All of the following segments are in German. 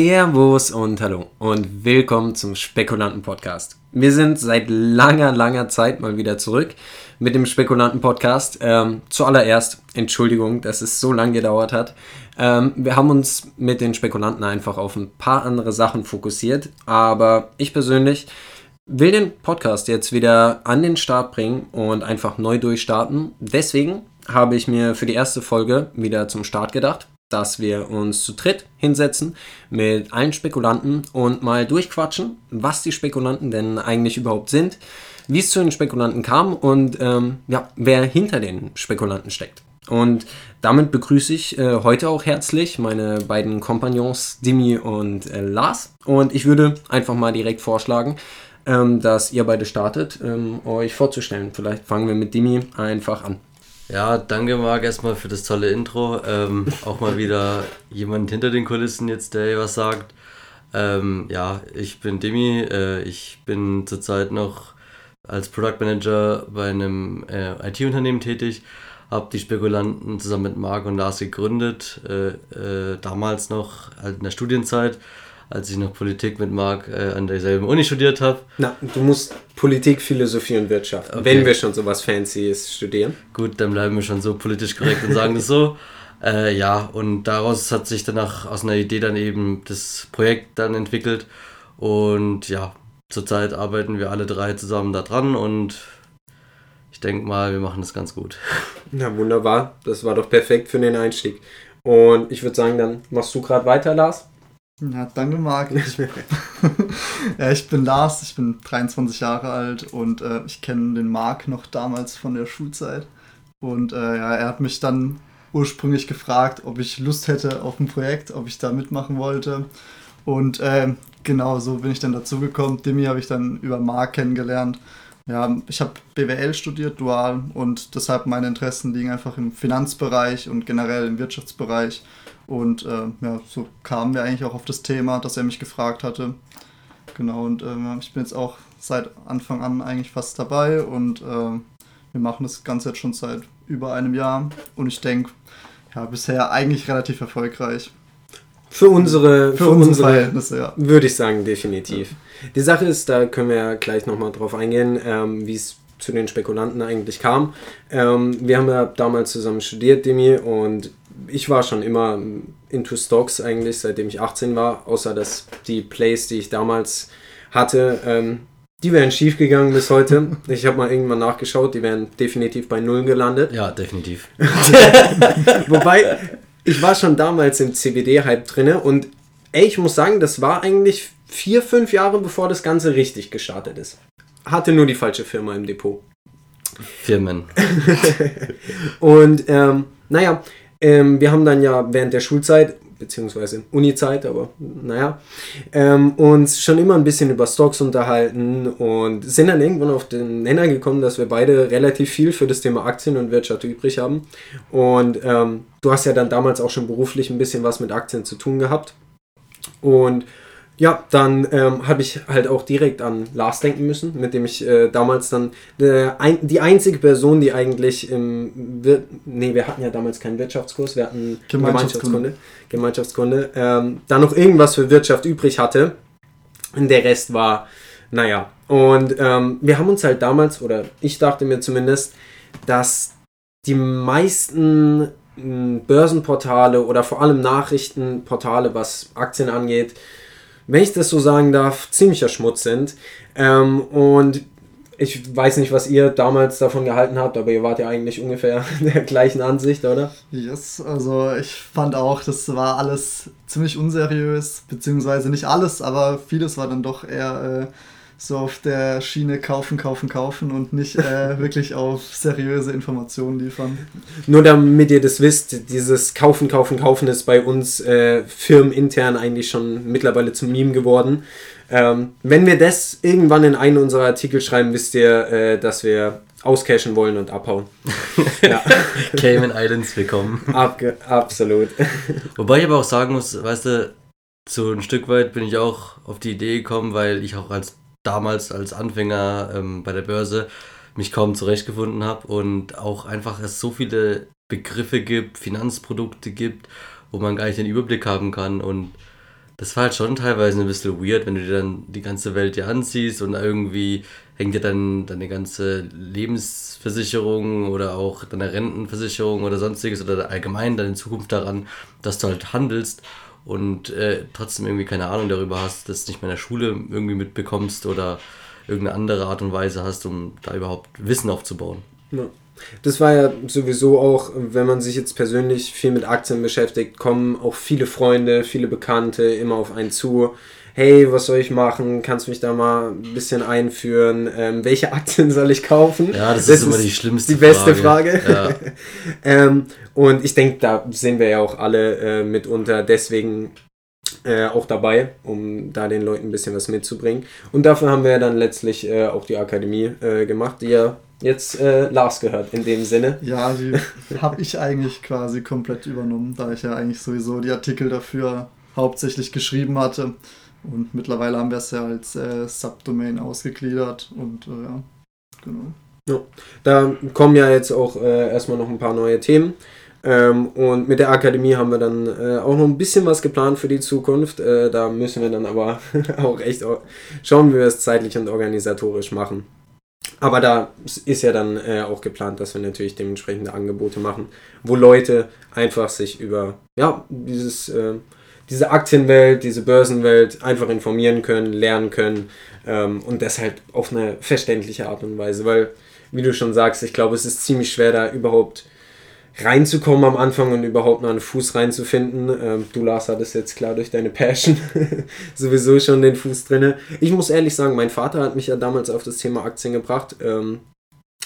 Servus und hallo und willkommen zum Spekulanten Podcast. Wir sind seit langer, langer Zeit mal wieder zurück mit dem Spekulanten Podcast. Ähm, zuallererst Entschuldigung, dass es so lange gedauert hat. Ähm, wir haben uns mit den Spekulanten einfach auf ein paar andere Sachen fokussiert, aber ich persönlich will den Podcast jetzt wieder an den Start bringen und einfach neu durchstarten. Deswegen habe ich mir für die erste Folge wieder zum Start gedacht dass wir uns zu dritt hinsetzen mit allen Spekulanten und mal durchquatschen, was die Spekulanten denn eigentlich überhaupt sind, wie es zu den Spekulanten kam und ähm, ja, wer hinter den Spekulanten steckt. Und damit begrüße ich äh, heute auch herzlich meine beiden Kompagnons Dimi und äh, Lars. Und ich würde einfach mal direkt vorschlagen, ähm, dass ihr beide startet, ähm, euch vorzustellen. Vielleicht fangen wir mit Dimi einfach an. Ja, danke Marc erstmal für das tolle Intro. Ähm, auch mal wieder jemand hinter den Kulissen jetzt, der was sagt. Ähm, ja, ich bin Demi. Äh, ich bin zurzeit noch als Product Manager bei einem äh, IT-Unternehmen tätig. Habe die Spekulanten zusammen mit Marc und Lars gegründet. Äh, äh damals noch halt in der Studienzeit als ich noch Politik mit Marc äh, an derselben Uni studiert habe. Na, du musst Politik, Philosophie und Wirtschaft, okay. wenn wir schon sowas Fancyes studieren. Gut, dann bleiben wir schon so politisch korrekt und sagen das so. Äh, ja, und daraus hat sich danach aus einer Idee dann eben das Projekt dann entwickelt. Und ja, zurzeit arbeiten wir alle drei zusammen da dran und ich denke mal, wir machen das ganz gut. Na wunderbar, das war doch perfekt für den Einstieg. Und ich würde sagen, dann machst du gerade weiter, Lars. Danke, Marc. Ich, ja, ich bin Lars, ich bin 23 Jahre alt und äh, ich kenne den Marc noch damals von der Schulzeit. Und äh, ja, er hat mich dann ursprünglich gefragt, ob ich Lust hätte auf ein Projekt, ob ich da mitmachen wollte. Und äh, genau so bin ich dann dazu gekommen. Dimi habe ich dann über Marc kennengelernt. Ja, ich habe BWL studiert, dual, und deshalb meine Interessen liegen einfach im Finanzbereich und generell im Wirtschaftsbereich. Und äh, ja, so kamen wir eigentlich auch auf das Thema, dass er mich gefragt hatte. Genau, und äh, ich bin jetzt auch seit Anfang an eigentlich fast dabei und äh, wir machen das Ganze jetzt schon seit über einem Jahr und ich denke, ja, bisher eigentlich relativ erfolgreich. Für unsere, für, für unsere, Verhältnisse, ja. Würde ich sagen, definitiv. Ja. Die Sache ist, da können wir ja gleich nochmal drauf eingehen, ähm, wie es zu den Spekulanten eigentlich kam. Ähm, wir haben ja damals zusammen studiert, Demi, und ich war schon immer into Stocks eigentlich, seitdem ich 18 war, außer dass die Plays, die ich damals hatte, ähm, die wären schief gegangen bis heute. Ich habe mal irgendwann nachgeschaut, die wären definitiv bei Null gelandet. Ja, definitiv. Wobei, ich war schon damals im CBD-Hype drinne und ey, ich muss sagen, das war eigentlich vier, fünf Jahre bevor das Ganze richtig gestartet ist. Hatte nur die falsche Firma im Depot. Firmen. und ähm, naja, ähm, wir haben dann ja während der Schulzeit, beziehungsweise Uni-Zeit, aber naja, ähm, uns schon immer ein bisschen über Stocks unterhalten und sind dann irgendwann auf den Nenner gekommen, dass wir beide relativ viel für das Thema Aktien und Wirtschaft übrig haben. Und ähm, du hast ja dann damals auch schon beruflich ein bisschen was mit Aktien zu tun gehabt. Und ja, dann ähm, habe ich halt auch direkt an Lars denken müssen, mit dem ich äh, damals dann äh, ein, die einzige Person, die eigentlich im Wir nee, wir hatten ja damals keinen Wirtschaftskurs, wir hatten Gemeinschaftskunde, Gemeinschaftskunde, ähm, da noch irgendwas für Wirtschaft übrig hatte. Und der Rest war, naja. Und ähm, wir haben uns halt damals, oder ich dachte mir zumindest, dass die meisten Börsenportale oder vor allem Nachrichtenportale, was Aktien angeht, wenn ich das so sagen darf, ziemlicher Schmutz sind. Ähm, und ich weiß nicht, was ihr damals davon gehalten habt, aber ihr wart ja eigentlich ungefähr der gleichen Ansicht, oder? Yes, also ich fand auch, das war alles ziemlich unseriös, beziehungsweise nicht alles, aber vieles war dann doch eher äh, so auf der Schiene kaufen, kaufen, kaufen und nicht äh, wirklich auf seriöse Informationen liefern. Nur damit ihr das wisst, dieses Kaufen, Kaufen, Kaufen ist bei uns äh, firmenintern eigentlich schon mittlerweile zum Meme geworden. Ähm, wenn wir das irgendwann in einen unserer Artikel schreiben, wisst ihr, äh, dass wir auscashen wollen und abhauen. ja. Cayman Islands willkommen. Abge absolut. Wobei ich aber auch sagen muss, weißt du, so ein Stück weit bin ich auch auf die Idee gekommen, weil ich auch als damals als Anfänger ähm, bei der Börse mich kaum zurechtgefunden habe und auch einfach es so viele Begriffe gibt, Finanzprodukte gibt, wo man gar nicht den Überblick haben kann und das war halt schon teilweise ein bisschen weird, wenn du dir dann die ganze Welt dir anziehst und irgendwie hängt dir dann deine ganze Lebensversicherung oder auch deine Rentenversicherung oder sonstiges oder allgemein deine Zukunft daran, dass du halt handelst und äh, trotzdem irgendwie keine Ahnung darüber hast, dass du nicht mehr in der Schule irgendwie mitbekommst oder irgendeine andere Art und Weise hast, um da überhaupt Wissen aufzubauen. Ja. Das war ja sowieso auch, wenn man sich jetzt persönlich viel mit Aktien beschäftigt, kommen auch viele Freunde, viele Bekannte immer auf einen zu. Hey, was soll ich machen? Kannst du mich da mal ein bisschen einführen? Ähm, welche Aktien soll ich kaufen? Ja, das, das ist immer die schlimmste Die beste Frage. Frage. Ja. ähm, und ich denke, da sind wir ja auch alle äh, mitunter deswegen äh, auch dabei, um da den Leuten ein bisschen was mitzubringen. Und dafür haben wir ja dann letztlich äh, auch die Akademie äh, gemacht, die ja jetzt äh, Lars gehört in dem Sinne. Ja, die habe ich eigentlich quasi komplett übernommen, da ich ja eigentlich sowieso die Artikel dafür hauptsächlich geschrieben hatte. Und mittlerweile haben wir es ja als äh, Subdomain ausgegliedert und äh, ja, genau. Ja, da kommen ja jetzt auch äh, erstmal noch ein paar neue Themen. Ähm, und mit der Akademie haben wir dann äh, auch noch ein bisschen was geplant für die Zukunft. Äh, da müssen wir dann aber auch echt schauen, wie wir es zeitlich und organisatorisch machen. Aber da ist ja dann äh, auch geplant, dass wir natürlich dementsprechende Angebote machen, wo Leute einfach sich über ja, dieses, äh, diese Aktienwelt, diese Börsenwelt einfach informieren können, lernen können ähm, und deshalb auf eine verständliche Art und Weise. Weil, wie du schon sagst, ich glaube, es ist ziemlich schwer, da überhaupt reinzukommen am Anfang und überhaupt mal einen Fuß reinzufinden. Ähm, du, Lars, hattest jetzt klar durch deine Passion sowieso schon den Fuß drinne. Ich muss ehrlich sagen, mein Vater hat mich ja damals auf das Thema Aktien gebracht, ähm,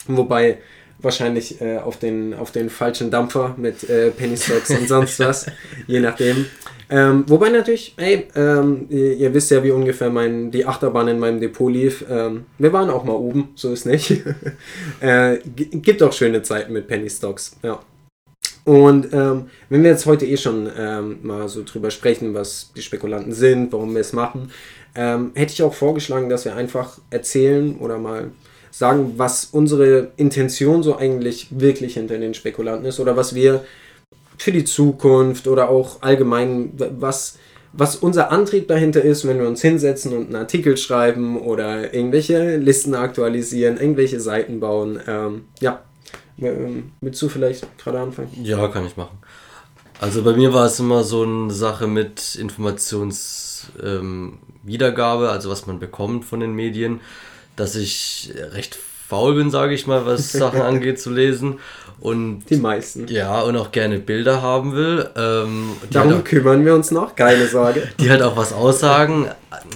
wobei wahrscheinlich äh, auf, den, auf den falschen Dampfer mit äh, Penny Stocks und sonst was, je nachdem. Ähm, wobei natürlich, ey, ähm, ihr, ihr, wisst ja, wie ungefähr mein, die Achterbahn in meinem Depot lief. Ähm, wir waren auch mal oben, so ist nicht. äh, gibt auch schöne Zeiten mit Penny Stocks, ja. Und ähm, wenn wir jetzt heute eh schon ähm, mal so drüber sprechen, was die Spekulanten sind, warum wir es machen, ähm, hätte ich auch vorgeschlagen, dass wir einfach erzählen oder mal sagen, was unsere Intention so eigentlich wirklich hinter den Spekulanten ist oder was wir für die Zukunft oder auch allgemein, was, was unser Antrieb dahinter ist, wenn wir uns hinsetzen und einen Artikel schreiben oder irgendwelche Listen aktualisieren, irgendwelche Seiten bauen. Ähm, ja, ähm, willst du vielleicht gerade anfangen? Ja, kann ich machen. Also bei mir war es immer so eine Sache mit Informationswiedergabe, ähm, also was man bekommt von den Medien, dass ich recht faul bin, sage ich mal, was Sachen angeht zu lesen. Und, die meisten. Ja, und auch gerne Bilder haben will. Ähm, Darum auch, kümmern wir uns noch, keine Sorge. Die halt auch was aussagen.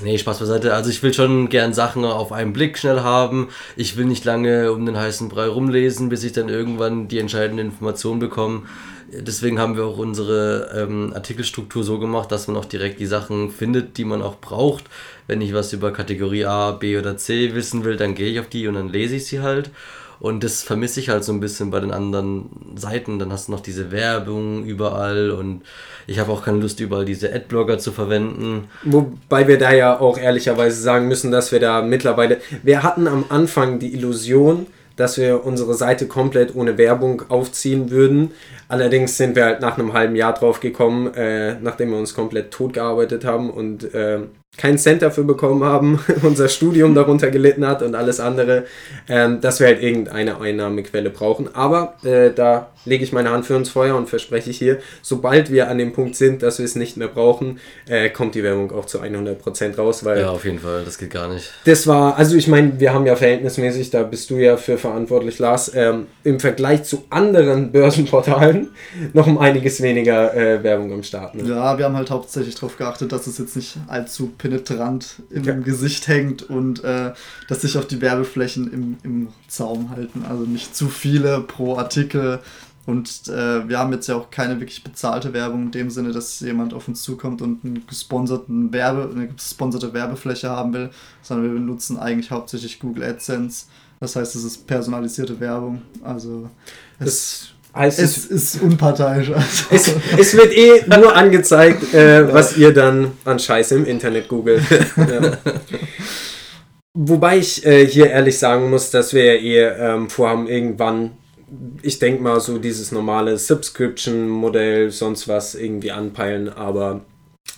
Nee, Spaß beiseite. Also ich will schon gern Sachen auf einen Blick schnell haben. Ich will nicht lange um den heißen Brei rumlesen, bis ich dann irgendwann die entscheidende Information bekomme. Deswegen haben wir auch unsere ähm, Artikelstruktur so gemacht, dass man auch direkt die Sachen findet, die man auch braucht. Wenn ich was über Kategorie A, B oder C wissen will, dann gehe ich auf die und dann lese ich sie halt. Und das vermisse ich halt so ein bisschen bei den anderen Seiten. Dann hast du noch diese Werbung überall und ich habe auch keine Lust, überall diese Adblogger zu verwenden. Wobei wir da ja auch ehrlicherweise sagen müssen, dass wir da mittlerweile. Wir hatten am Anfang die Illusion, dass wir unsere Seite komplett ohne Werbung aufziehen würden. Allerdings sind wir halt nach einem halben Jahr drauf gekommen, äh, nachdem wir uns komplett tot gearbeitet haben und äh, keinen Cent dafür bekommen haben, unser Studium darunter gelitten hat und alles andere, ähm, dass wir halt irgendeine Einnahmequelle brauchen. Aber äh, da lege ich meine Hand für uns Feuer und verspreche ich hier, sobald wir an dem Punkt sind, dass wir es nicht mehr brauchen, äh, kommt die Werbung auch zu 100% raus. Weil ja, auf jeden Fall, das geht gar nicht. Das war, also ich meine, wir haben ja verhältnismäßig, da bist du ja für verantwortlich, Lars, ähm, im Vergleich zu anderen Börsenportalen noch um einiges weniger äh, Werbung am Start. Ne? Ja, wir haben halt hauptsächlich darauf geachtet, dass es jetzt nicht allzu penetrant im ja. Gesicht hängt und äh, dass sich auch die Werbeflächen im, im Zaum halten. Also nicht zu viele pro Artikel. Und äh, wir haben jetzt ja auch keine wirklich bezahlte Werbung in dem Sinne, dass jemand auf uns zukommt und einen gesponserten Werbe, eine gesponserte Werbefläche haben will, sondern wir benutzen eigentlich hauptsächlich Google AdSense. Das heißt, es ist personalisierte Werbung. Also es Heißt es, es ist unparteiisch. Also. Es, es, wird eh nur angezeigt, äh, was ihr dann an Scheiße im Internet googelt. ja. Wobei ich äh, hier ehrlich sagen muss, dass wir ja eh ähm, vorhaben, irgendwann, ich denke mal, so dieses normale Subscription-Modell, sonst was irgendwie anpeilen, aber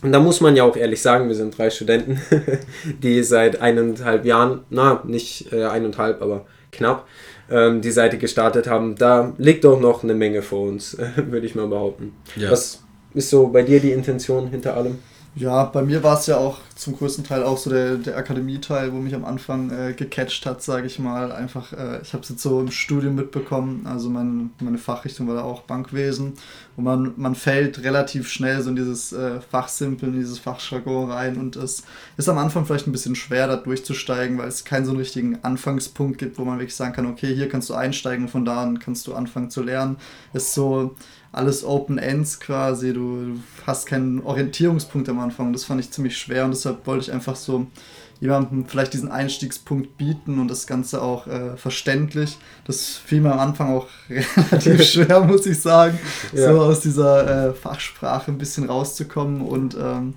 Und da muss man ja auch ehrlich sagen, wir sind drei Studenten, die seit eineinhalb Jahren, na, nicht äh, eineinhalb, aber knapp, ähm, die Seite gestartet haben. Da liegt auch noch eine Menge vor uns, würde ich mal behaupten. Ja. Was ist so bei dir die Intention hinter allem? Ja, bei mir war es ja auch zum größten Teil auch so der, der Akademie-Teil, wo mich am Anfang äh, gecatcht hat, sage ich mal. Einfach, äh, ich habe es jetzt so im Studium mitbekommen, also mein, meine Fachrichtung war da auch Bankwesen. Und man, man fällt relativ schnell so in dieses äh, Fachsimpeln, in dieses Fachjargon rein. Und es ist am Anfang vielleicht ein bisschen schwer, da durchzusteigen, weil es keinen so einen richtigen Anfangspunkt gibt, wo man wirklich sagen kann, okay, hier kannst du einsteigen und von da an kannst du anfangen zu lernen. Ist so alles Open Ends quasi. Du, du, hast keinen Orientierungspunkt am Anfang. Das fand ich ziemlich schwer und deshalb wollte ich einfach so jemandem vielleicht diesen Einstiegspunkt bieten und das Ganze auch äh, verständlich. Das fiel mir am Anfang auch relativ schwer, muss ich sagen, ja. so aus dieser äh, Fachsprache ein bisschen rauszukommen und ähm,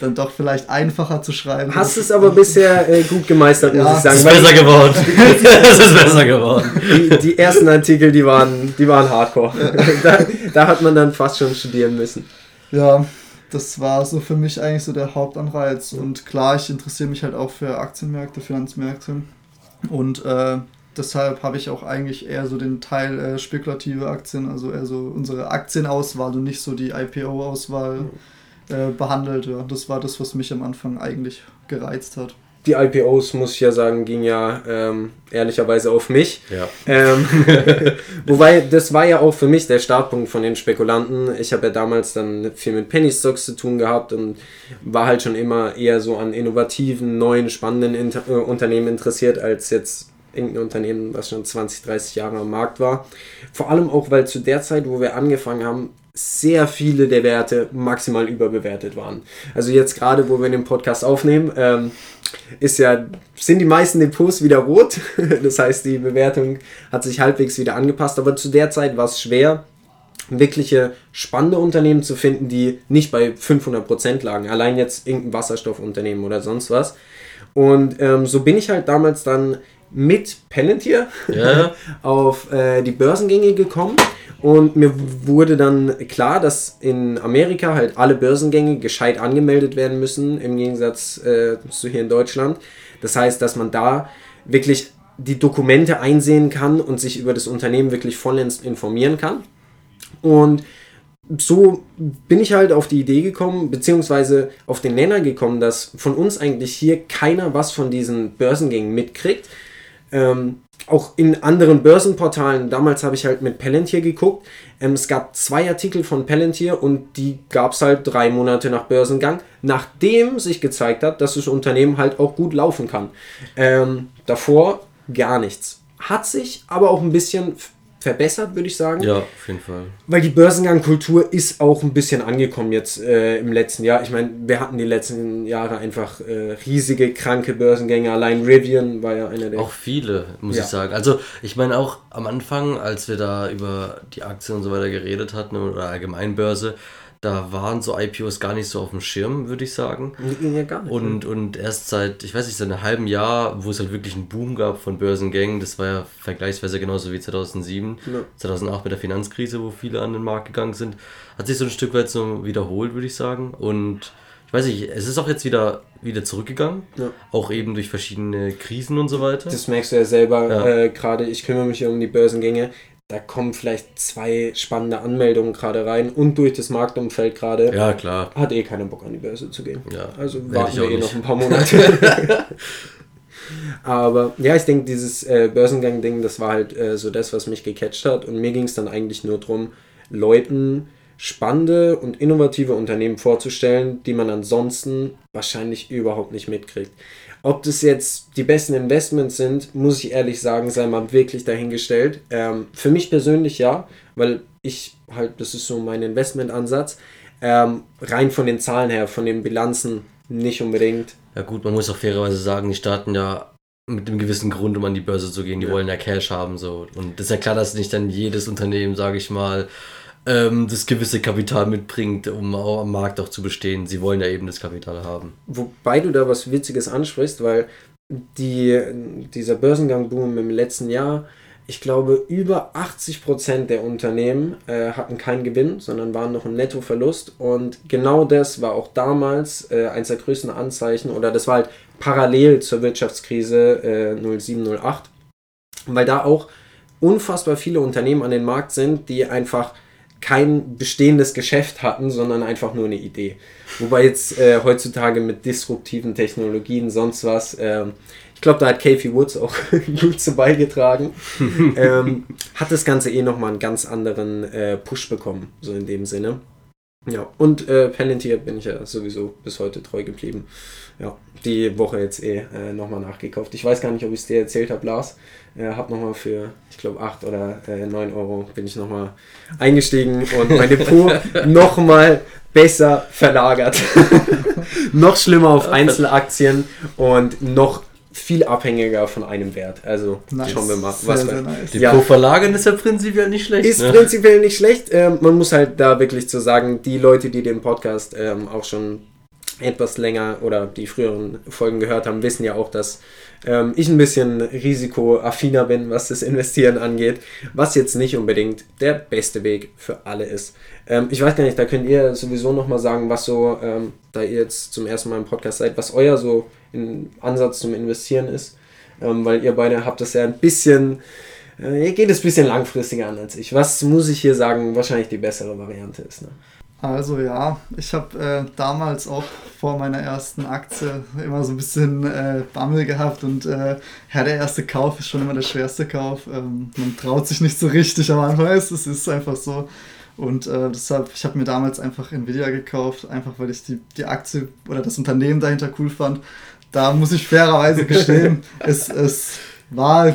dann doch vielleicht einfacher zu schreiben. Hast es aber bisher äh, gut gemeistert, muss ja, ich sagen. Es ist besser geworden. es ist besser geworden. Die, die, ersten Artikel, die waren, die waren hardcore. da, da hat man dann fast schon studieren müssen. Ja, das war so für mich eigentlich so der Hauptanreiz. Und klar, ich interessiere mich halt auch für Aktienmärkte, Finanzmärkte. Und äh, deshalb habe ich auch eigentlich eher so den Teil äh, spekulative Aktien, also eher so unsere Aktienauswahl und nicht so die IPO-Auswahl. Mhm äh, behandelt. Ja. Das war das, was mich am Anfang eigentlich gereizt hat. Die IPOs, muss ich ja sagen, ging ja ähm, ehrlicherweise auf mich. Ja. Ähm, wobei, das war ja auch für mich der Startpunkt von den Spekulanten. Ich habe ja damals dann viel mit Penny Stocks zu tun gehabt und war halt schon immer eher so an innovativen, neuen, spannenden Inter äh, Unternehmen interessiert, als jetzt irgendein Unternehmen, was schon 20, 30 Jahre am Markt war. Vor allem auch, weil zu der Zeit, wo wir angefangen haben, sehr viele der Werte maximal überbewertet waren. Also jetzt gerade, wo wir den Podcast aufnehmen, ähm, ist ja, sind die meisten Depots wieder rot. Das heißt, die Bewertung hat sich halbwegs wieder angepasst. Aber zu der Zeit war es schwer, wirkliche spannende Unternehmen zu finden, die nicht bei 500% lagen. Allein jetzt irgendein Wasserstoffunternehmen oder sonst was. Und ähm, so bin ich halt damals dann mit Palantir ja. auf äh, die Börsengänge gekommen und mir wurde dann klar, dass in Amerika halt alle Börsengänge gescheit angemeldet werden müssen, im Gegensatz äh, zu hier in Deutschland. Das heißt, dass man da wirklich die Dokumente einsehen kann und sich über das Unternehmen wirklich vollends informieren kann. Und so bin ich halt auf die Idee gekommen, beziehungsweise auf den Nenner gekommen, dass von uns eigentlich hier keiner was von diesen Börsengängen mitkriegt. Ähm, auch in anderen Börsenportalen, damals habe ich halt mit Palantir geguckt, ähm, es gab zwei Artikel von Palantir und die gab es halt drei Monate nach Börsengang, nachdem sich gezeigt hat, dass das Unternehmen halt auch gut laufen kann. Ähm, davor gar nichts. Hat sich aber auch ein bisschen verbessert, würde ich sagen. Ja, auf jeden Fall. Weil die Börsengangkultur ist auch ein bisschen angekommen jetzt äh, im letzten Jahr. Ich meine, wir hatten die letzten Jahre einfach äh, riesige, kranke Börsengänge. Allein Rivian war ja einer der. Auch viele, muss ja. ich sagen. Also, ich meine, auch am Anfang, als wir da über die Aktien und so weiter geredet hatten oder Allgemeinbörse, da waren so IPOs gar nicht so auf dem Schirm, würde ich sagen. Ja, gar nicht. Und, und erst seit, ich weiß nicht, seit einem halben Jahr, wo es halt wirklich einen Boom gab von Börsengängen, das war ja vergleichsweise genauso wie 2007, ja. 2008 mit der Finanzkrise, wo viele an den Markt gegangen sind, hat sich so ein Stück weit so wiederholt, würde ich sagen. Und ich weiß nicht, es ist auch jetzt wieder, wieder zurückgegangen, ja. auch eben durch verschiedene Krisen und so weiter. Das merkst du ja selber ja. äh, gerade. Ich kümmere mich um die Börsengänge da kommen vielleicht zwei spannende Anmeldungen gerade rein und durch das Marktumfeld gerade ja, klar. hat eh keiner Bock an die Börse zu gehen. Ja, also warten wir eh noch ein paar Monate. Aber ja, ich denke, dieses äh, Börsengang-Ding, das war halt äh, so das, was mich gecatcht hat. Und mir ging es dann eigentlich nur darum, Leuten spannende und innovative Unternehmen vorzustellen, die man ansonsten wahrscheinlich überhaupt nicht mitkriegt. Ob das jetzt die besten Investments sind, muss ich ehrlich sagen, sei mal wirklich dahingestellt. Ähm, für mich persönlich ja, weil ich halt, das ist so mein Investmentansatz, ähm, rein von den Zahlen her, von den Bilanzen nicht unbedingt. Ja gut, man muss auch fairerweise sagen, die starten ja mit einem gewissen Grund, um an die Börse zu gehen. Die ja. wollen ja Cash haben so. Und das ist ja klar, dass nicht dann jedes Unternehmen, sage ich mal, ähm, das gewisse Kapital mitbringt, um am Markt auch zu bestehen. Sie wollen ja eben das Kapital haben. Wobei du da was Witziges ansprichst, weil die, dieser Börsengang-Boom im letzten Jahr, ich glaube, über 80% der Unternehmen äh, hatten keinen Gewinn, sondern waren noch ein Nettoverlust. Und genau das war auch damals äh, eines der größten Anzeichen, oder das war halt parallel zur Wirtschaftskrise äh, 07, 08, weil da auch unfassbar viele Unternehmen an den Markt sind, die einfach kein bestehendes Geschäft hatten, sondern einfach nur eine Idee. Wobei jetzt äh, heutzutage mit disruptiven Technologien, sonst was, äh, ich glaube, da hat Kathy Woods auch gut zu beigetragen, ähm, hat das Ganze eh nochmal einen ganz anderen äh, Push bekommen, so in dem Sinne. Ja, und äh, Palantir bin ich ja sowieso bis heute treu geblieben. Ja, die Woche jetzt eh äh, nochmal nachgekauft. Ich weiß gar nicht, ob ich es dir erzählt habe, Lars. Äh, habe nochmal für, ich glaube, 8 oder äh, 9 Euro bin ich nochmal eingestiegen und mein Depot nochmal besser verlagert. noch schlimmer auf Einzelaktien und noch viel abhängiger von einem Wert. Also nice. schauen wir mal, was sehr, nice. Die ja. verlagern ist ja prinzipiell nicht schlecht. Ist ne? prinzipiell nicht schlecht. Ähm, man muss halt da wirklich zu sagen, die Leute, die den Podcast ähm, auch schon etwas länger oder die früheren Folgen gehört haben, wissen ja auch, dass ähm, ich ein bisschen risikoaffiner bin, was das Investieren angeht, was jetzt nicht unbedingt der beste Weg für alle ist. Ähm, ich weiß gar nicht, da könnt ihr sowieso nochmal sagen, was so, ähm, da ihr jetzt zum ersten Mal im Podcast seid, was euer so Ansatz zum Investieren ist, ähm, weil ihr beide habt das ja ein bisschen, äh, ihr geht es ein bisschen langfristiger an als ich. Was muss ich hier sagen, wahrscheinlich die bessere Variante ist. Ne? Also ja, ich habe äh, damals auch vor meiner ersten Aktie immer so ein bisschen äh, Bammel gehabt und äh, ja, der erste Kauf ist schon immer der schwerste Kauf. Ähm, man traut sich nicht so richtig am Anfang, es ist einfach so. Und äh, deshalb, ich habe mir damals einfach Nvidia gekauft, einfach weil ich die, die Aktie oder das Unternehmen dahinter cool fand. Da muss ich fairerweise gestehen, es, es war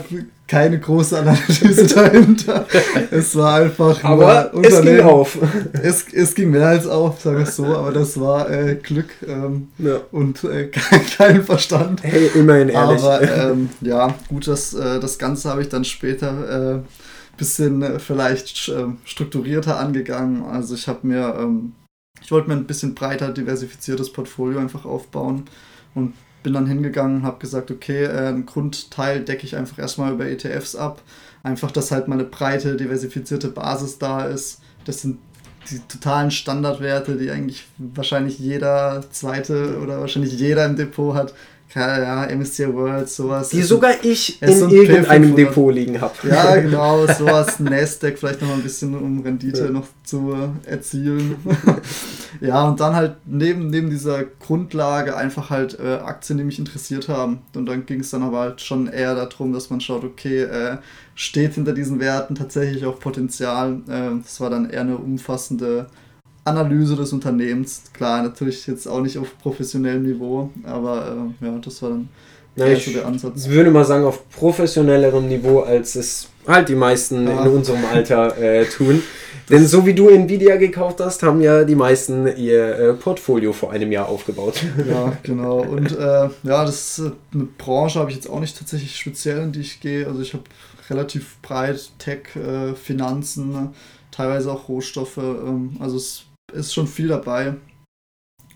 keine große Analyse dahinter. es war einfach aber nur es ging auf. Es, es ging mehr als auf, sage ich so, aber das war äh, Glück ähm, ja. und äh, kein Verstand. Hey, immerhin ehrlich. Aber ähm, ja, gut, das, äh, das Ganze habe ich dann später äh, bisschen äh, vielleicht äh, strukturierter angegangen. Also ich habe mir, ähm, ich wollte mir ein bisschen breiter diversifiziertes Portfolio einfach aufbauen und bin dann hingegangen und habe gesagt, okay, äh, einen Grundteil decke ich einfach erstmal über ETFs ab. Einfach, dass halt mal eine breite, diversifizierte Basis da ist. Das sind die totalen Standardwerte, die eigentlich wahrscheinlich jeder zweite oder wahrscheinlich jeder im Depot hat ja, MSCI World, sowas. Die sogar ich in so irgendeinem Depot liegen habe. Ja, genau, sowas, Nasdaq vielleicht noch mal ein bisschen, um Rendite ja. noch zu erzielen. ja, und dann halt neben, neben dieser Grundlage einfach halt äh, Aktien, die mich interessiert haben. Und dann ging es dann aber halt schon eher darum, dass man schaut, okay, äh, steht hinter diesen Werten tatsächlich auch Potenzial. Äh, das war dann eher eine umfassende Analyse des Unternehmens. Klar, natürlich jetzt auch nicht auf professionellem Niveau, aber äh, ja, das war dann ja, ich so der Ansatz. Ich würde mal sagen, auf professionellerem Niveau, als es halt die meisten ja. in unserem Alter äh, tun. Denn so wie du Nvidia gekauft hast, haben ja die meisten ihr äh, Portfolio vor einem Jahr aufgebaut. Ja, genau. Und äh, ja, das ist eine Branche habe ich jetzt auch nicht tatsächlich speziell, in die ich gehe. Also ich habe relativ breit Tech, äh, Finanzen, teilweise auch Rohstoffe. Ähm, also es ist schon viel dabei.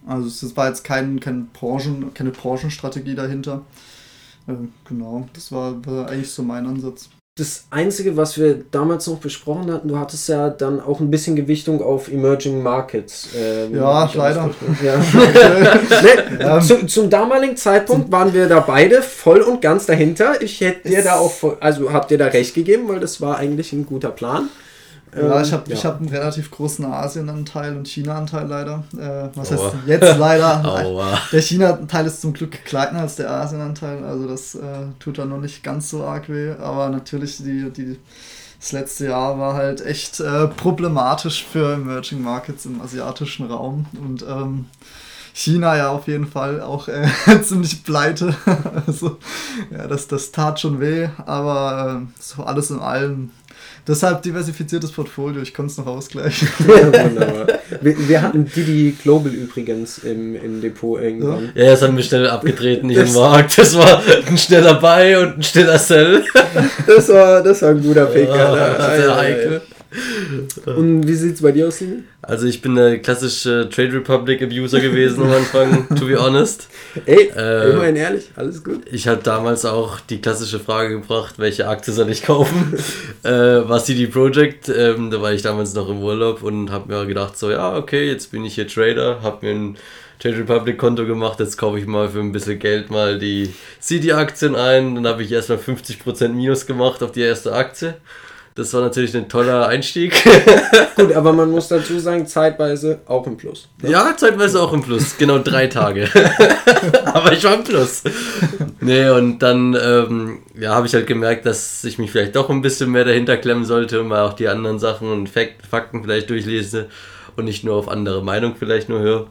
Also es war jetzt kein, kein Branchen, keine Branchenstrategie dahinter. Äh, genau, das war, war eigentlich so mein Ansatz. Das Einzige, was wir damals noch besprochen hatten, du hattest ja dann auch ein bisschen Gewichtung auf Emerging Markets. Ähm, ja, leider. Ja. ne, ähm. zu, zum damaligen Zeitpunkt waren wir da beide voll und ganz dahinter. Ich hätte dir da auch, also habt ihr da recht gegeben, weil das war eigentlich ein guter Plan. Ja, ich habe ja. hab einen relativ großen Asienanteil und China-Anteil leider. Äh, was Aua. heißt jetzt leider? Aua. Der China-Anteil ist zum Glück kleiner als der Asienanteil, also das äh, tut dann noch nicht ganz so arg weh. Aber natürlich, die, die, das letzte Jahr war halt echt äh, problematisch für Emerging Markets im asiatischen Raum. Und ähm, China ja auf jeden Fall auch äh, ziemlich pleite. also, ja, das, das tat schon weh, aber äh, so alles in allem Deshalb diversifiziertes Portfolio, ich konnte es noch ausgleichen. Ja, wunderbar. Wir, wir, hatten Didi Global übrigens im, im Depot irgendwann. Ja, das haben wir schnell abgetreten, nicht im Markt. Das war ein schneller Buy und ein schneller Sell. Das war, das war ein guter Pick. Ja, das ist sehr heikel. Und wie sieht es bei dir aus, Simon? Also ich bin der klassische Trade Republic Abuser gewesen am Anfang, to be honest. Ey, äh, immerhin ehrlich, alles gut. Ich hatte damals auch die klassische Frage gebracht, welche Aktie soll ich kaufen? äh, war CD Projekt, ähm, da war ich damals noch im Urlaub und habe mir gedacht so, ja okay, jetzt bin ich hier Trader, habe mir ein Trade Republic Konto gemacht, jetzt kaufe ich mal für ein bisschen Geld mal die CD-Aktien ein, dann habe ich erstmal 50% Minus gemacht auf die erste Aktie. Das war natürlich ein toller Einstieg. Gut, aber man muss dazu sagen, zeitweise auch im Plus. Ne? Ja, zeitweise auch im Plus. Genau drei Tage. aber ich war im Plus. Nee, und dann ähm, ja, habe ich halt gemerkt, dass ich mich vielleicht doch ein bisschen mehr dahinter klemmen sollte und mal auch die anderen Sachen und Fakt, Fakten vielleicht durchlese und nicht nur auf andere Meinung vielleicht nur höre.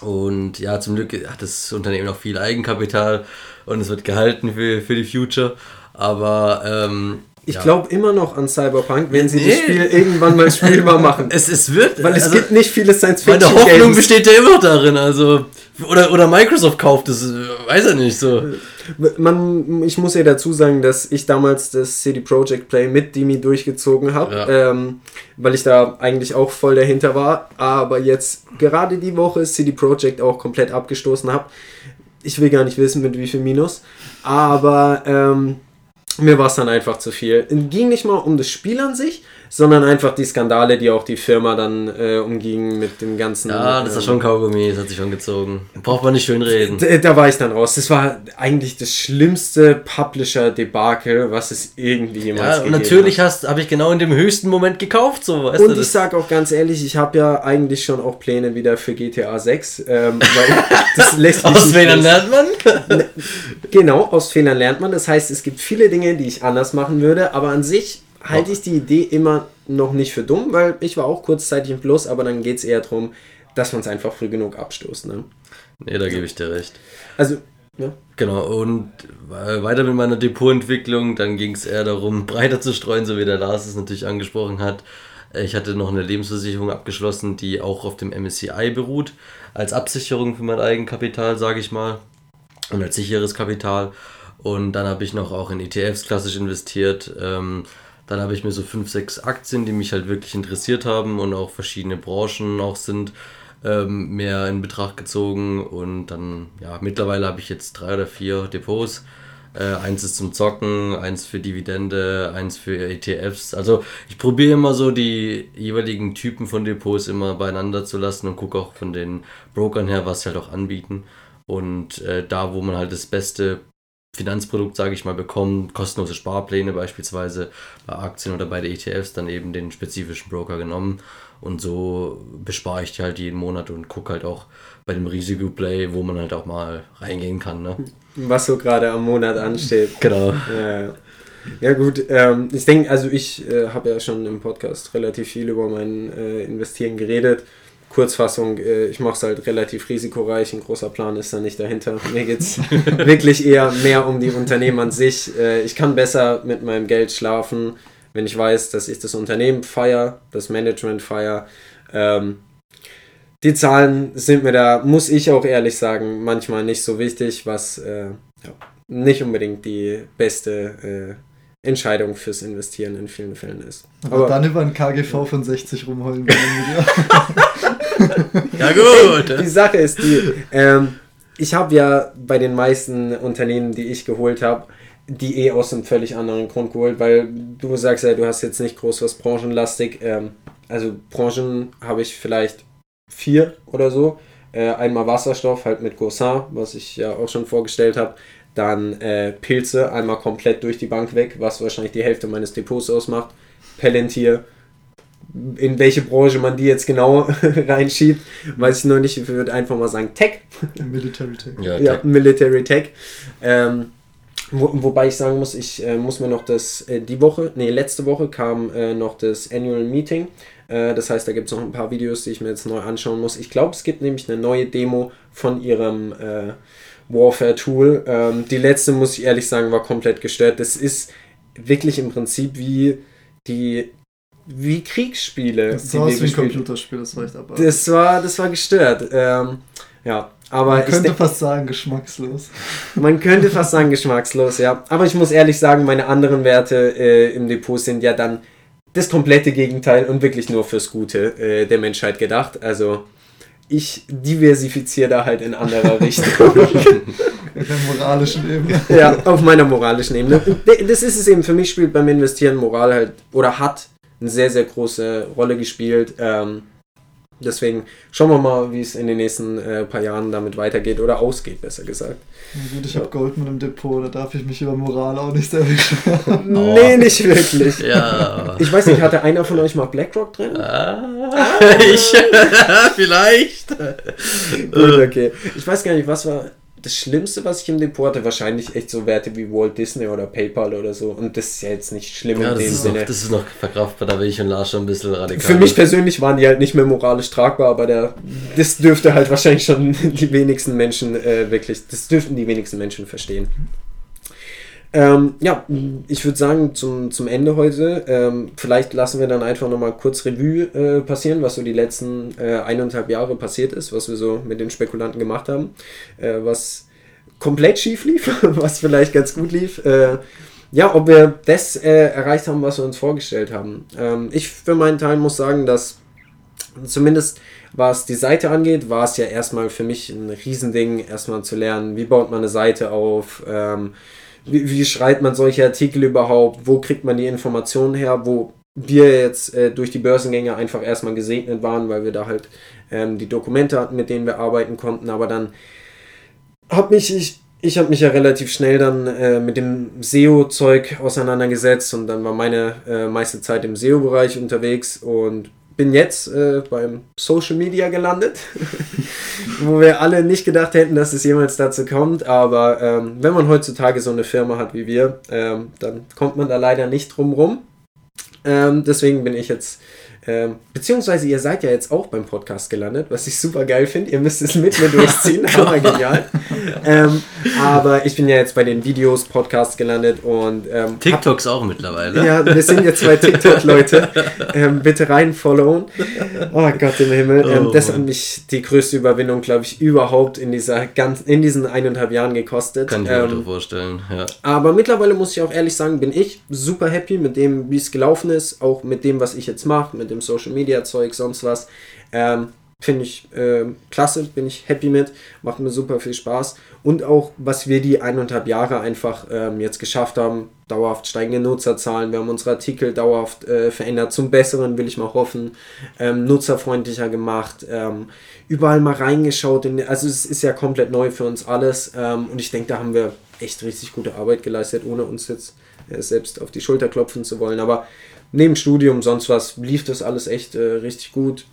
Und ja, zum Glück hat das Unternehmen auch viel Eigenkapital und es wird gehalten für, für die Future. Aber ähm, ich ja. glaube immer noch an Cyberpunk, wenn sie nee. das Spiel irgendwann mal spielbar machen. Es, es wird. Weil es also, gibt nicht viele Science Fiction. Meine Hoffnung Games. besteht ja immer darin. Also oder, oder Microsoft kauft es, weiß er nicht so. Man, ich muss ja dazu sagen, dass ich damals das CD Projekt Play mit Dimi durchgezogen habe, ja. ähm, weil ich da eigentlich auch voll dahinter war. Aber jetzt gerade die Woche CD Projekt auch komplett abgestoßen habe. Ich will gar nicht wissen, mit wie viel Minus. Aber ähm, mir war es dann einfach zu viel. Es ging nicht mal um das Spiel an sich, sondern einfach die Skandale, die auch die Firma dann äh, umgingen mit dem ganzen. Ja, das ist schon Kaugummi, das hat sich schon gezogen. Braucht man nicht schön reden. Da, da war ich dann raus. Das war eigentlich das schlimmste Publisher-Debakel, was es irgendwie jemals ja, gegeben natürlich hat. habe ich genau in dem höchsten Moment gekauft, so weißt Und du, ich sage auch ganz ehrlich, ich habe ja eigentlich schon auch Pläne wieder für GTA 6. Ähm, das lässt aus Fehlern lernt man? Ne, genau, aus Fehlern lernt man. Das heißt, es gibt viele Dinge, die ich anders machen würde, aber an sich halte ich die Idee immer noch nicht für dumm, weil ich war auch kurzzeitig im Plus, aber dann geht es eher darum, dass man es einfach früh genug abstoßt. Ne? Nee, da gebe ich dir recht. Also, ja. Genau, und weiter mit meiner Depotentwicklung, dann ging es eher darum, breiter zu streuen, so wie der Lars es natürlich angesprochen hat. Ich hatte noch eine Lebensversicherung abgeschlossen, die auch auf dem MSCI beruht, als Absicherung für mein Eigenkapital, sage ich mal, und als sicheres Kapital. Und dann habe ich noch auch in ETFs klassisch investiert. Ähm, dann habe ich mir so fünf, sechs Aktien, die mich halt wirklich interessiert haben und auch verschiedene Branchen auch sind, ähm, mehr in Betracht gezogen. Und dann, ja, mittlerweile habe ich jetzt drei oder vier Depots. Äh, eins ist zum Zocken, eins für Dividende, eins für ETFs. Also ich probiere immer so die jeweiligen Typen von Depots immer beieinander zu lassen und gucke auch von den Brokern her, was sie halt auch anbieten. Und äh, da, wo man halt das beste Finanzprodukt, sage ich mal, bekommen, kostenlose Sparpläne beispielsweise bei Aktien oder bei den ETFs, dann eben den spezifischen Broker genommen. Und so bespare ich die halt jeden Monat und gucke halt auch bei dem Risikoplay, wo man halt auch mal reingehen kann. Ne? Was so gerade am Monat ansteht. Genau. Ja, ja gut, ähm, ich denke, also ich äh, habe ja schon im Podcast relativ viel über mein äh, Investieren geredet. Kurzfassung, äh, ich mache es halt relativ risikoreich, ein großer Plan ist da nicht dahinter. Mir geht es wirklich eher mehr um die Unternehmen an sich. Äh, ich kann besser mit meinem Geld schlafen, wenn ich weiß, dass ich das Unternehmen feiere, das Management feiere. Ähm, die Zahlen sind mir da, muss ich auch ehrlich sagen, manchmal nicht so wichtig, was äh, nicht unbedingt die beste Entscheidung fürs Investieren in vielen Fällen ist. Aber, Aber dann über ein KGV von 60 rumholen. ja, gut. Die, Sache ist die, ähm, ich habe ja bei den meisten Unternehmen, die ich geholt habe, die eh aus einem völlig anderen Grund geholt, weil du sagst ja, du hast jetzt nicht groß was branchenlastig. Ähm, also Branchen habe ich vielleicht vier oder so. Äh, einmal Wasserstoff, halt mit Goussin, was ich ja auch schon vorgestellt habe. Dann äh, Pilze, einmal komplett durch die Bank weg, was wahrscheinlich die Hälfte meines Depots ausmacht. Pellentier, in welche Branche man die jetzt genau reinschiebt, weiß ich noch nicht. Ich würde einfach mal sagen Tech. Military Tech. Ja, ja Tech. Military Tech. Ähm, wo, wobei ich sagen muss, ich äh, muss mir noch das, äh, die Woche, nee, letzte Woche kam äh, noch das Annual Meeting. Äh, das heißt, da gibt es noch ein paar Videos, die ich mir jetzt neu anschauen muss. Ich glaube, es gibt nämlich eine neue Demo von ihrem äh, Warfare-Tool. Ähm, die letzte, muss ich ehrlich sagen, war komplett gestört. Das ist wirklich im Prinzip wie die wie Kriegsspiele. Das sah aus wie ein Computerspiel, das war echt aber. Das war, das war gestört. Ähm, ja, aber man könnte fast sagen geschmackslos. Man könnte fast sagen geschmackslos, ja. Aber ich muss ehrlich sagen, meine anderen Werte äh, im Depot sind ja dann das komplette Gegenteil und wirklich nur fürs Gute äh, der Menschheit gedacht. Also ich diversifiziere da halt in anderer Richtung. In der moralischen Ebene. ja, auf meiner moralischen Ebene. Das ist es eben. Für mich spielt beim Investieren Moral halt oder hat eine sehr, sehr große Rolle gespielt. Ähm, deswegen schauen wir mal, wie es in den nächsten äh, paar Jahren damit weitergeht oder ausgeht, besser gesagt. Na gut, ich habe Goldman im Depot, da darf ich mich über Moral auch nicht sehr beschweren. Nee, nicht wirklich. Ja. Ich weiß nicht, hatte einer von euch mal BlackRock drin? Ah, ich, vielleicht. Gut, okay. Ich weiß gar nicht, was war das Schlimmste, was ich im Depot hatte. Wahrscheinlich echt so Werte wie Walt Disney oder PayPal oder so. Und das ist ja jetzt nicht schlimm Ja, in dem ist, noch, Sinne. das ist noch verkraftbar, da bin ich und Lars schon ein bisschen radikal. Für mich persönlich waren die halt nicht mehr moralisch tragbar, aber der, das dürfte halt wahrscheinlich schon die wenigsten Menschen äh, wirklich, das dürften die wenigsten Menschen verstehen. Ähm, ja, ich würde sagen, zum, zum Ende heute, ähm, vielleicht lassen wir dann einfach nochmal kurz Revue äh, passieren, was so die letzten äh, eineinhalb Jahre passiert ist, was wir so mit den Spekulanten gemacht haben, äh, was komplett schief lief, was vielleicht ganz gut lief. Äh, ja, ob wir das äh, erreicht haben, was wir uns vorgestellt haben. Ähm, ich für meinen Teil muss sagen, dass zumindest was die Seite angeht, war es ja erstmal für mich ein Riesending, erstmal zu lernen, wie baut man eine Seite auf, ähm, wie, wie schreibt man solche Artikel überhaupt, wo kriegt man die Informationen her, wo wir jetzt äh, durch die Börsengänge einfach erstmal gesegnet waren, weil wir da halt ähm, die Dokumente hatten, mit denen wir arbeiten konnten, aber dann habe mich ich ich habe mich ja relativ schnell dann äh, mit dem SEO-Zeug auseinandergesetzt und dann war meine äh, meiste Zeit im SEO-Bereich unterwegs und bin jetzt äh, beim Social Media gelandet, wo wir alle nicht gedacht hätten, dass es jemals dazu kommt. Aber ähm, wenn man heutzutage so eine Firma hat wie wir, ähm, dann kommt man da leider nicht drum rum. Ähm, deswegen bin ich jetzt, ähm, beziehungsweise ihr seid ja jetzt auch beim Podcast gelandet, was ich super geil finde. Ihr müsst es mit mir durchziehen, aber genial. Ähm, aber ich bin ja jetzt bei den Videos, Podcasts gelandet und ähm, hab- TikToks auch mittlerweile. ja, wir sind jetzt zwei TikTok-Leute. Ähm, bitte rein followen. Oh Gott im Himmel. Ähm, Oh das hat mich die größte Überwindung, glaube ich, überhaupt in dieser ganz, in diesen eineinhalb Jahren gekostet. Kann ich mir ähm, vorstellen. Ja. aber mittlerweile muss ich auch ehrlich sagen, bin ich super happy mit dem, wie es gelaufen ist, auch mit dem, was ich jetzt mache, mit dem Social Media Zeug, sonst was. Ähm, Finde ich ähm, klasse, bin ich happy mit, macht mir super viel Spaß. Und auch, was wir die eineinhalb Jahre einfach ähm, jetzt geschafft haben, dauerhaft steigende Nutzerzahlen. Wir haben unsere Artikel dauerhaft äh, verändert, zum Besseren will ich mal hoffen, ähm, nutzerfreundlicher gemacht, ähm, überall mal reingeschaut. In, also es ist ja komplett neu für uns alles ähm, und ich denke, da haben wir echt richtig gute Arbeit geleistet, ohne uns jetzt äh, selbst auf die Schulter klopfen zu wollen. Aber neben Studium, sonst was, lief das alles echt äh, richtig gut.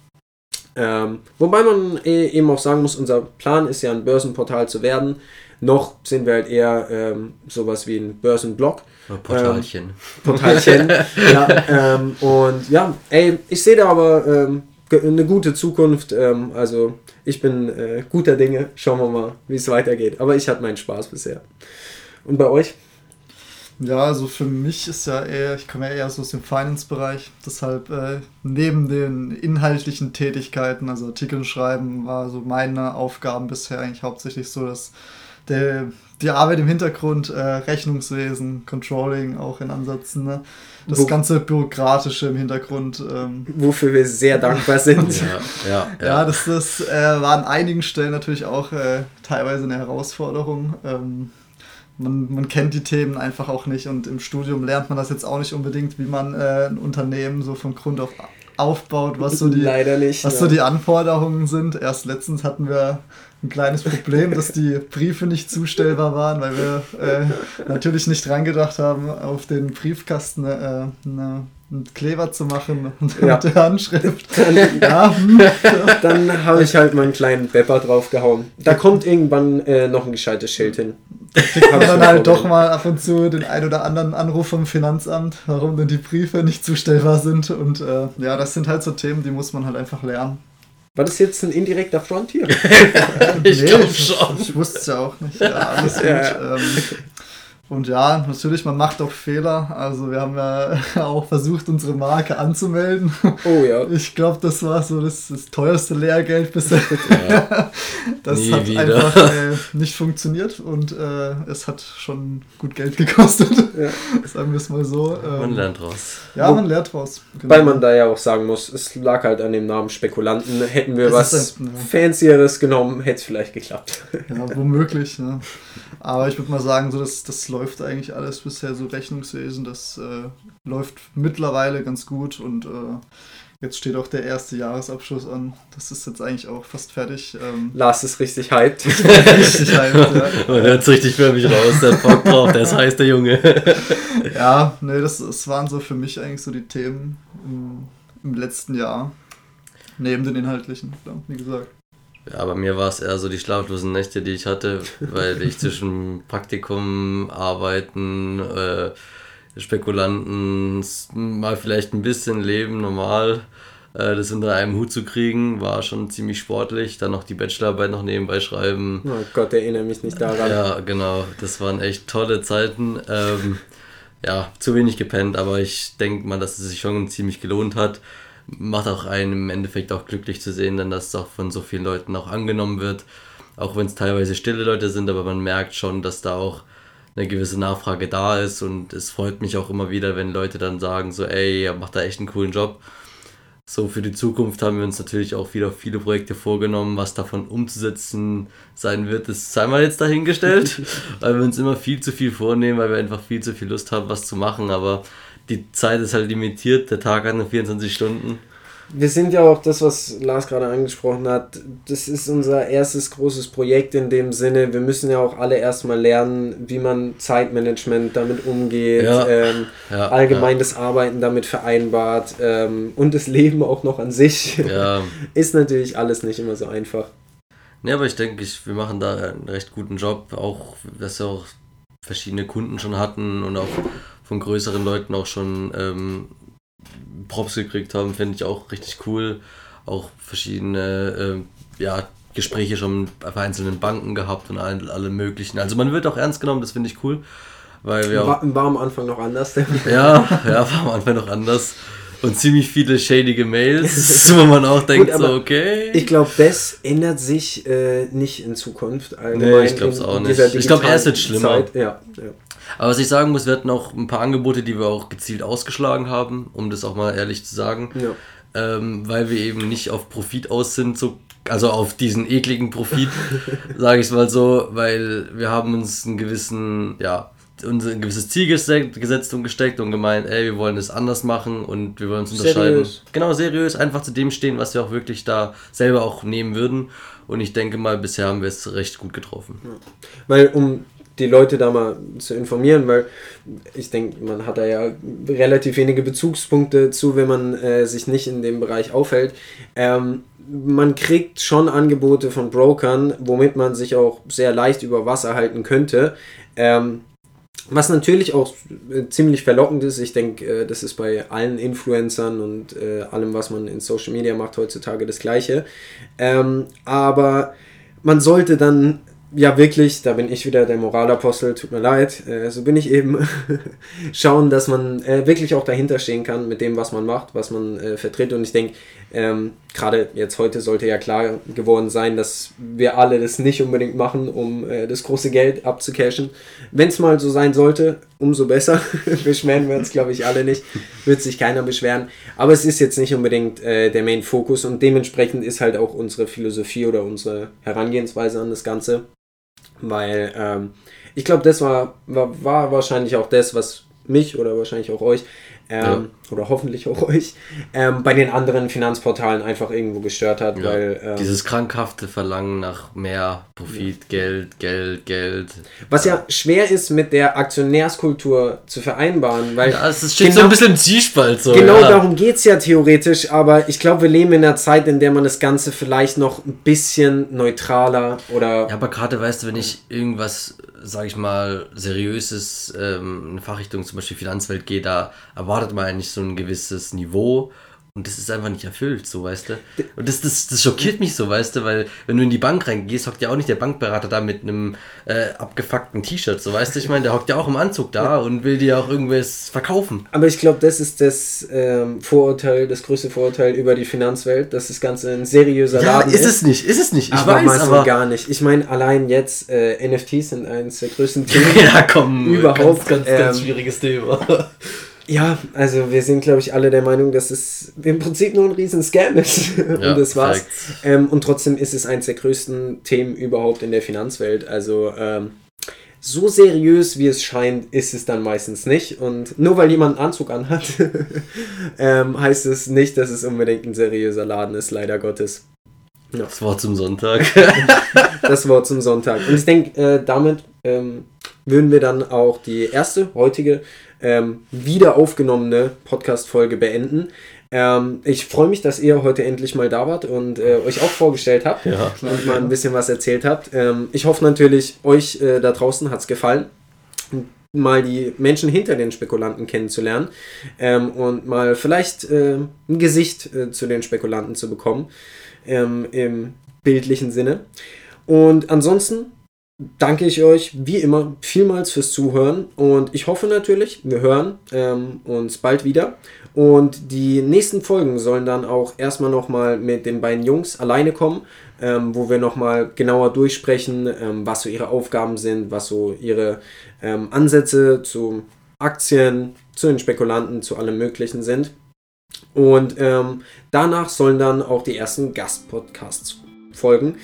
Ähm, wobei man äh, eben auch sagen muss, unser Plan ist ja ein Börsenportal zu werden. Noch sind wir halt eher ähm, sowas wie ein Börsenblog. Oder Portalchen. Portalchen. ja, ähm, und ja, ey, ich sehe da aber ähm, eine gute Zukunft. Ähm, also ich bin äh, guter Dinge. Schauen wir mal, wie es weitergeht. Aber ich hatte meinen Spaß bisher. Und bei euch? Ja, also für mich ist ja eher, ich komme ja eher so aus dem Finance-Bereich, deshalb äh, neben den inhaltlichen Tätigkeiten, also Artikeln schreiben, war so meine Aufgaben bisher eigentlich hauptsächlich so, dass der, die Arbeit im Hintergrund, äh, Rechnungswesen, Controlling auch in Ansätzen, ne? das Wo- ganze Bürokratische im Hintergrund. Ähm, Wofür wir sehr dankbar sind. Ja, ja, ja. ja, das, das äh, war an einigen Stellen natürlich auch äh, teilweise eine Herausforderung. Ähm, man, man kennt die Themen einfach auch nicht und im Studium lernt man das jetzt auch nicht unbedingt, wie man äh, ein Unternehmen so von Grund auf aufbaut, was so die, Leider nicht. was ja. so die Anforderungen sind. Erst letztens hatten wir ein kleines Problem, dass die Briefe nicht zustellbar waren, weil wir äh, natürlich nicht dran gedacht haben, auf den Briefkasten äh, eine, Kleber zu machen und Ja. mit der Handschrift. Dann, Ja, hm, dann habe ich halt mal einen kleinen Bepper draufgehauen. Da kommt irgendwann äh, noch ein gescheites Schild hin. kriegt man ich dann mir halt doch mal ab und zu den ein oder anderen Anruf vom Finanzamt, warum denn die Briefe nicht zustellbar sind. Und äh, ja, das sind halt so Themen, die muss man halt einfach lernen. War das jetzt ein indirekter Frontier? ich Nee, glaube ich, schon. Ich wusste es ja auch nicht. Ja, alles gut. Ja. Ähm, Und ja, natürlich, man macht auch Fehler. Also wir haben ja auch versucht, unsere Marke anzumelden. Oh ja. Ich glaube, das war so das, das teuerste Lehrgeld bisher. Ja. Das Nie hat wieder. einfach äh, nicht funktioniert und äh, es hat schon gut Geld gekostet. Ja. Sagen wir es mal so. Ähm, man lernt raus. Ja, man lernt raus. Genau. Weil man da ja auch sagen muss, es lag halt an dem Namen Spekulanten. Hätten wir es was ein, ja. Fancieres genommen, hätte es vielleicht geklappt. Ja, womöglich. Ne? Aber ich würde mal sagen, so das, das läuft eigentlich alles bisher so Rechnungswesen. Das äh, läuft mittlerweile ganz gut und äh, jetzt steht auch der erste Jahresabschluss an. Das ist jetzt eigentlich auch fast fertig. Ähm, Lars ist richtig hyped. richtig hyped, ja. Man hört es richtig für mich raus, der Bock drauf, der ist heiß, der Junge. ja, nee, das, das waren so für mich eigentlich so die Themen im, im letzten Jahr. Neben den inhaltlichen, wie gesagt. Ja, bei mir war es eher so die schlaflosen Nächte, die ich hatte, weil ich zwischen Praktikum, Arbeiten, äh, Spekulanten, mal vielleicht ein bisschen Leben, normal, äh, das unter einem Hut zu kriegen, war schon ziemlich sportlich. Dann noch die Bachelorarbeit noch nebenbei schreiben. Oh Gott, erinnere mich nicht daran. Ja, genau, das waren echt tolle Zeiten. Ähm, ja, zu wenig gepennt, aber ich denke mal, dass es sich schon ziemlich gelohnt hat macht auch einen im Endeffekt auch glücklich zu sehen, denn dass es auch von so vielen Leuten auch angenommen wird. Auch wenn es teilweise stille Leute sind, aber man merkt schon, dass da auch eine gewisse Nachfrage da ist und es freut mich auch immer wieder, wenn Leute dann sagen, so, ey, ihr macht da echt einen coolen Job. So, für die Zukunft haben wir uns natürlich auch wieder viele Projekte vorgenommen. Was davon umzusetzen sein wird, ist zweimal jetzt dahingestellt, weil wir uns immer viel zu viel vornehmen, weil wir einfach viel zu viel Lust haben, was zu machen. Aber die Zeit ist halt limitiert, der Tag hat nur 24 Stunden. Wir sind ja auch das, was Lars gerade angesprochen hat. Das ist unser erstes großes Projekt in dem Sinne. Wir müssen ja auch alle erstmal lernen, wie man Zeitmanagement damit umgeht, ja. Ähm, ja, allgemein ja. das Arbeiten damit vereinbart ähm, und das Leben auch noch an sich. ist natürlich alles nicht immer so einfach. Ja, aber ich denke, ich, wir machen da einen recht guten Job, auch dass wir auch verschiedene Kunden schon hatten und auch von größeren Leuten auch schon ähm, Props gekriegt haben, finde ich auch richtig cool. Auch verschiedene äh, ja, Gespräche schon bei einzelnen Banken gehabt und alle, alle möglichen. Also man wird auch ernst genommen, das finde ich cool. Weil wir war, war am Anfang noch anders. ja, ja, war am Anfang noch anders. Und ziemlich viele shadige Mails, wo man auch denkt, Gut, so, okay. Ich glaube, das ändert sich äh, nicht in Zukunft. Allgemein nee, ich glaube es auch nicht. Ich glaube, er ist jetzt schlimmer. Ja, ja. Aber was ich sagen muss, wir hatten auch ein paar Angebote, die wir auch gezielt ausgeschlagen haben, um das auch mal ehrlich zu sagen. Ja. Ähm, weil wir eben nicht auf Profit aus sind, so, also auf diesen ekligen Profit, sage ich es mal so, weil wir haben uns einen gewissen, ja, uns ein gewisses Ziel gesetzt und gesteckt und gemeint, ey, wir wollen es anders machen und wir wollen uns unterscheiden. Seriös. Genau, seriös, einfach zu dem stehen, was wir auch wirklich da selber auch nehmen würden. Und ich denke mal, bisher haben wir es recht gut getroffen. Ja. Weil, um die Leute da mal zu informieren, weil ich denke, man hat da ja relativ wenige Bezugspunkte zu, wenn man äh, sich nicht in dem Bereich aufhält. Ähm, man kriegt schon Angebote von Brokern, womit man sich auch sehr leicht über Wasser halten könnte. Ähm, was natürlich auch äh, ziemlich verlockend ist, ich denke, äh, das ist bei allen Influencern und äh, allem, was man in Social Media macht, heutzutage das Gleiche. Ähm, aber man sollte dann ja wirklich, da bin ich wieder der Moralapostel, tut mir leid, äh, so bin ich eben, schauen, dass man äh, wirklich auch dahinter stehen kann mit dem, was man macht, was man äh, vertritt. Und ich denke, ähm, gerade jetzt heute sollte ja klar geworden sein, dass wir alle das nicht unbedingt machen, um äh, das große Geld abzucashen. Wenn es mal so sein sollte, umso besser. Beschweren wir uns, glaube ich, alle nicht. Wird sich keiner beschweren. Aber es ist jetzt nicht unbedingt äh, der Main-Fokus und dementsprechend ist halt auch unsere Philosophie oder unsere Herangehensweise an das Ganze weil ähm, ich glaube, das war, war, war wahrscheinlich auch das, was mich oder wahrscheinlich auch euch ähm, ja. Oder hoffentlich auch euch ähm, bei den anderen Finanzportalen einfach irgendwo gestört hat. Ja. Weil, ähm, Dieses krankhafte Verlangen nach mehr Profit, ja. Geld, Geld, Geld. Was ja schwer ist mit der Aktionärskultur zu vereinbaren, weil. Ja, es steht genau, so ein bisschen im Zwiespalt so. Genau darum geht es ja theoretisch, aber ich glaube, wir leben in einer Zeit, in der man das Ganze vielleicht noch ein bisschen neutraler oder. Ja, aber gerade weißt du, wenn ich irgendwas sage ich mal, seriöses, ähm, eine Fachrichtung, zum Beispiel Finanzwelt geht, da erwartet man eigentlich so ein gewisses Niveau Und das ist einfach nicht erfüllt, so weißt du. Und das, das, das schockiert mich so, weißt du, weil wenn du in die Bank reingehst, hockt ja auch nicht der Bankberater da mit einem äh, abgefuckten T-Shirt, so weißt du. Ich meine, der hockt ja auch im Anzug da und will dir auch irgendwas verkaufen. Aber ich glaube, das ist das ähm, Vorurteil, das größte Vorurteil über die Finanzwelt, dass das Ganze ein seriöser ja, Laden ist. ist es nicht, ist es nicht. Ich aber weiß, aber gar nicht. Ich meine, allein jetzt äh, NFTs sind eines der größten Themen. ja, komm, überhaupt. Ganz, ganz, ganz ähm, schwieriges Thema. Ja, also wir sind, glaube ich, alle der Meinung, dass es im Prinzip nur ein riesen Scam ist. und ja, das war's. Ähm, und trotzdem ist es eines der größten Themen überhaupt in der Finanzwelt. Also ähm, so seriös, wie es scheint, ist es dann meistens nicht. Und nur weil jemand einen Anzug anhat, ähm, heißt es nicht, dass es unbedingt ein seriöser Laden ist, leider Gottes. Ja. Das Wort zum Sonntag. das Wort zum Sonntag. Und ich denke, äh, damit ähm, würden wir dann auch die erste heutige ähm, wieder aufgenommene Podcast-Folge beenden. Ähm, ich freue mich, dass ihr heute endlich mal da wart und äh, euch auch vorgestellt habt ja, und mal ein bisschen was erzählt habt. Ähm, ich hoffe natürlich, euch äh, da draußen hat es gefallen mal die Menschen hinter den Spekulanten kennenzulernen ähm, und mal vielleicht äh, ein Gesicht äh, zu den Spekulanten zu bekommen ähm, im bildlichen Sinne. Und ansonsten danke ich euch wie immer vielmals fürs Zuhören und ich hoffe natürlich, wir hören ähm, uns bald wieder. Und die nächsten Folgen sollen dann auch erstmal nochmal mit den beiden Jungs alleine kommen, ähm, wo wir nochmal genauer durchsprechen, ähm, was so ihre Aufgaben sind, was so ihre ähm, Ansätze zu Aktien, zu den Spekulanten, zu allem Möglichen sind. Und ähm, danach sollen dann auch die ersten Gastpodcasts folgen.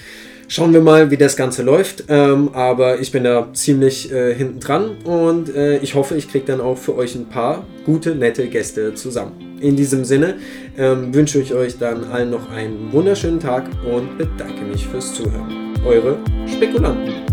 Schauen wir mal, wie das Ganze läuft. Ähm, aber ich bin da ziemlich äh, hinten dran und äh, ich hoffe, ich kriege dann auch für euch ein paar gute, nette Gäste zusammen. In diesem Sinne ähm, wünsche ich euch dann allen noch einen wunderschönen Tag und bedanke mich fürs Zuhören. Eure Spekulanten.